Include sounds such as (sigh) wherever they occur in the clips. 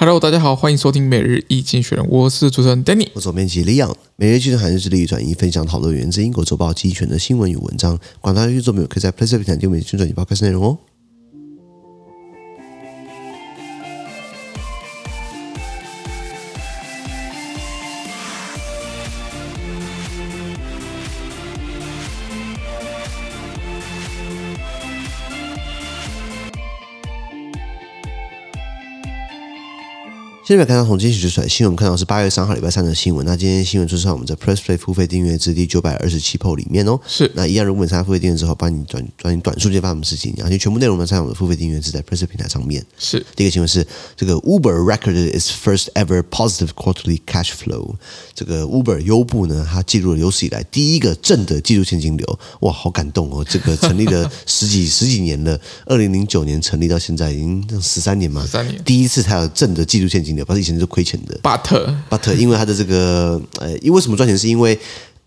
Hello，大家好，欢迎收听每日一经选，我是主持人 Danny，我是总编辑 Leon。每日一经济学人致力于转移分享讨论源自英国周报精选的新闻与文章，广大听众朋友可以在 PressPlay 平台订阅精准报开始内容哦。现在看到从今天起就出来新闻，我们看到是八月三号礼拜三的新闻。那今天新闻就是在我们的 Press Play 付费订阅制第九百二十七 PO 里面哦。是，那一样，如果你参加付费订阅之后，帮你转转短数据发什么事情，而且全部内容呢，在我们的付费订阅制在 Press 平台上面。是，第一个新闻是这个 Uber recorded its first ever positive quarterly cash flow。这个 Uber 优步呢，它记录了有史以来第一个正的季度现金流。哇，好感动哦！这个成立了 (laughs) 十几十几年了，二零零九年成立到现在已经十三年嘛，十三年，第一次才有正的季度现金流，不是以前是亏钱。But But 因为他的这个呃，因为什么赚钱？是因为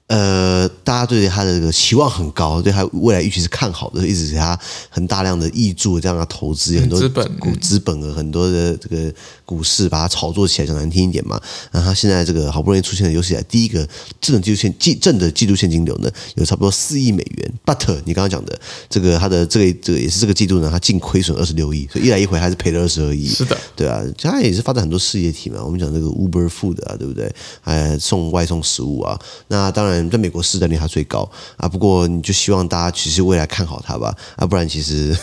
呃，大家对他的这个期望很高，对他未来预期是看好的，一直给他很大量的挹注，这样的投资，很多资本股资本额，很多的这个。股市把它炒作起来，讲难听一点嘛。那它现在这个好不容易出现了有史以来第一个正的季度现季正的季度现金流呢，有差不多四亿美元。But 你刚刚讲的这个他的这个这个也是这个季度呢，他净亏损二十六亿，所以一来一回还是赔了二十二亿。是的，对啊，他也是发展很多事业体嘛。我们讲这个 Uber Food 啊，对不对？哎，送外送食物啊。那当然在美国市占率它最高啊。不过你就希望大家其实未来看好它吧，啊，不然其实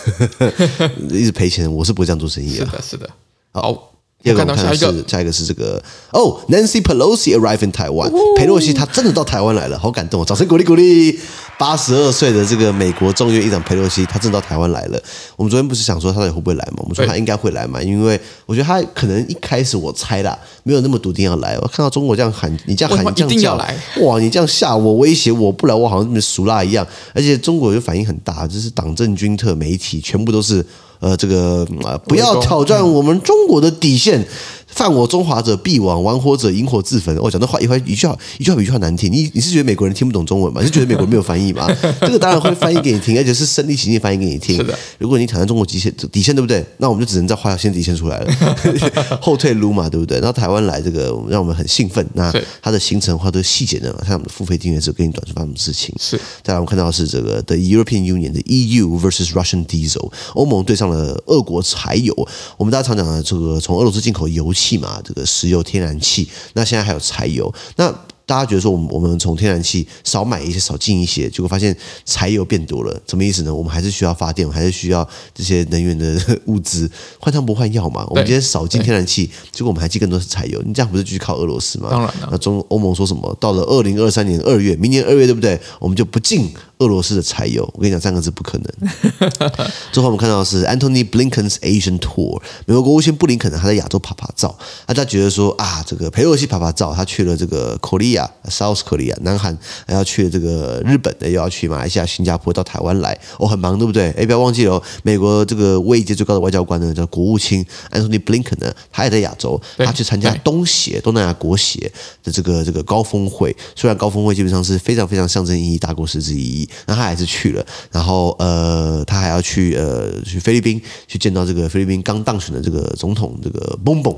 (laughs) 一直赔钱，我是不会这样做生意啊。是的，是的。好。第二个我们看到是下一个是这个哦，Nancy Pelosi arrived in Taiwan。裴洛西她真的到台湾来了，好感动，掌声鼓励鼓励。八十二岁的这个美国众议院议长佩洛西，她真的到台湾来了。我们昨天不是想说她到底会不会来吗？我们说她应该会来嘛，因为我觉得她可能一开始我猜啦，没有那么笃定要来。我看到中国这样喊，你这样喊，你这样叫，哇，你这样吓我，威胁我不来，我好像跟俗辣一样。而且中国就反应很大，就是党政军特媒体全部都是。呃，这个啊，不要挑战我们中国的底线。犯我中华者必亡，玩火者引火自焚。我、哦、讲的话一话一句话一句话比一句话难听。你你是觉得美国人听不懂中文吗？你是觉得美国人没有翻译吗？(laughs) 这个当然会翻译给你听，而且是身临其境翻译给你听。是的。如果你挑战中国极限底线，对不对？那我们就只能在画条线底线出来了，(laughs) 后退撸嘛，对不对？然后台湾来这个让我们很兴奋。那它的行程话都是细节呢？像我们的付费订阅者给你短说发生什么事情？是。再来我们看到的是这个 The European Union 的 EU versus Russian Diesel，欧盟对上了俄国柴油。我们大家常讲的这个从俄罗斯进口油气嘛，这个石油、天然气，那现在还有柴油，那。大家觉得说，我们我们从天然气少买一些，少进一些，结果发现柴油变多了，什么意思呢？我们还是需要发电，还是需要这些能源的物资，换汤不换药嘛。我们今天少进天然气，结果我们还进更多是柴油，你这样不是继续靠俄罗斯吗？当然了。那中欧盟说什么？到了二零二三年二月，明年二月对不对？我们就不进俄罗斯的柴油。我跟你讲，三个字不可能。(laughs) 最后我们看到的是 Antony Blinken's Asian Tour，美国国务卿布林肯呢，他在亚洲拍拍照，大家觉得说啊，这个佩洛西拍拍照，他去了这个 Korea。South Korea，南韩还要去这个日本的，又要去马来西亚、新加坡，到台湾来，哦，很忙，对不对？哎，不要忘记了，美国这个位阶最高的外交官呢，叫国务卿 Antony Blinken 呢，他也在亚洲，他去参加东协、东南亚国协的这个这个高峰会。虽然高峰会基本上是非常非常象征意义、大国实质意义，那他还是去了。然后呃，他还要去呃去菲律宾去见到这个菲律宾刚当选的这个总统，这个蹦蹦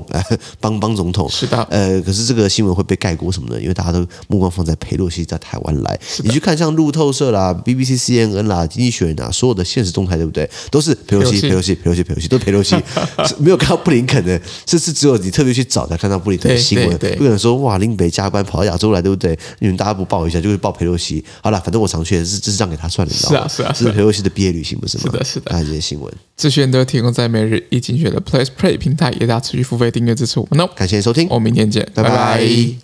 邦邦总统。是的。呃，可是这个新闻会被盖过什么呢？因为大家都。目光放在佩洛西在台湾来，你去看像路透社啦、BBC、CNN 啦、经济学人啊，所有的现实动态，对不对？都是佩洛西、佩洛西、佩洛西、佩洛西，都是 (laughs) 裴洛西，没有看到布林肯的，这次只有你特别去找才看到布林肯的新闻。不可能说哇，林北加班跑到亚洲来，对不对？你们大家不报一下，就会报佩洛西。好了，反正我常去也，是这是让给他算的，是啊是啊，这是裴洛西的毕业旅行，不是吗？是的，是的。看这些新闻，资讯都提供在每日一经济学人的 Plus Play 平台，也大家持续付费订阅支持我们哦。感谢收听，我们明天见，拜拜。拜拜。